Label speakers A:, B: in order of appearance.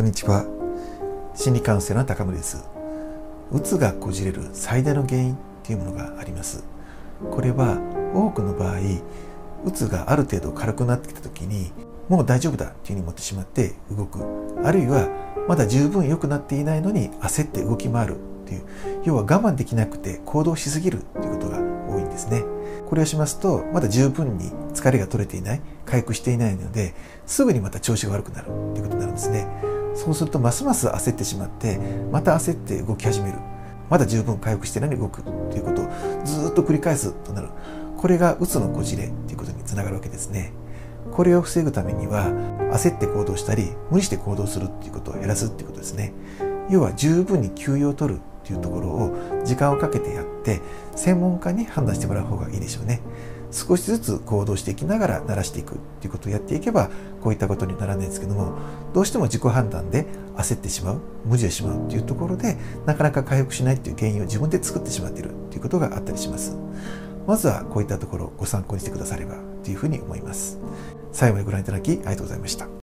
A: こんにちは。心理カウンセラーの高森です。うつがこじれる最大の原因っていうものがあります。これは多くの場合うつがある程度軽くなってきた時にもう大丈夫だっていうふうに思ってしまって動く。あるいはまだ十分良くなっていないのに焦って動き回るっていう。要は我慢できなくて行動しすぎるっていうことが多いんですね。これをしますとまだ十分に疲れが取れていない回復していないのですぐにまた調子が悪くなるっていうことになるんですね。そうするとますます焦ってしまってまた焦って動き始める。まだ十分回復してないのに動くということをずっと繰り返すとなる。これがうつのこじれということにつながるわけですね。これを防ぐためには焦って行動したり無理して行動するっていうことを減らすっていうことですね。要は十分に休養を取るていうところを時間をかけてやって専門家に判断してもらう方がいいでしょうね。少しずつ行動していきながら慣らしていくっていうことをやっていけばこういったことにならないんですけどもどうしても自己判断で焦ってしまう無理をしまうっていうところでなかなか回復しないっていう原因を自分で作ってしまっているっていうことがあったりします。まずはこういったところをご参考にしてくださればというふうに思います。最後までご覧いただきありがとうございました。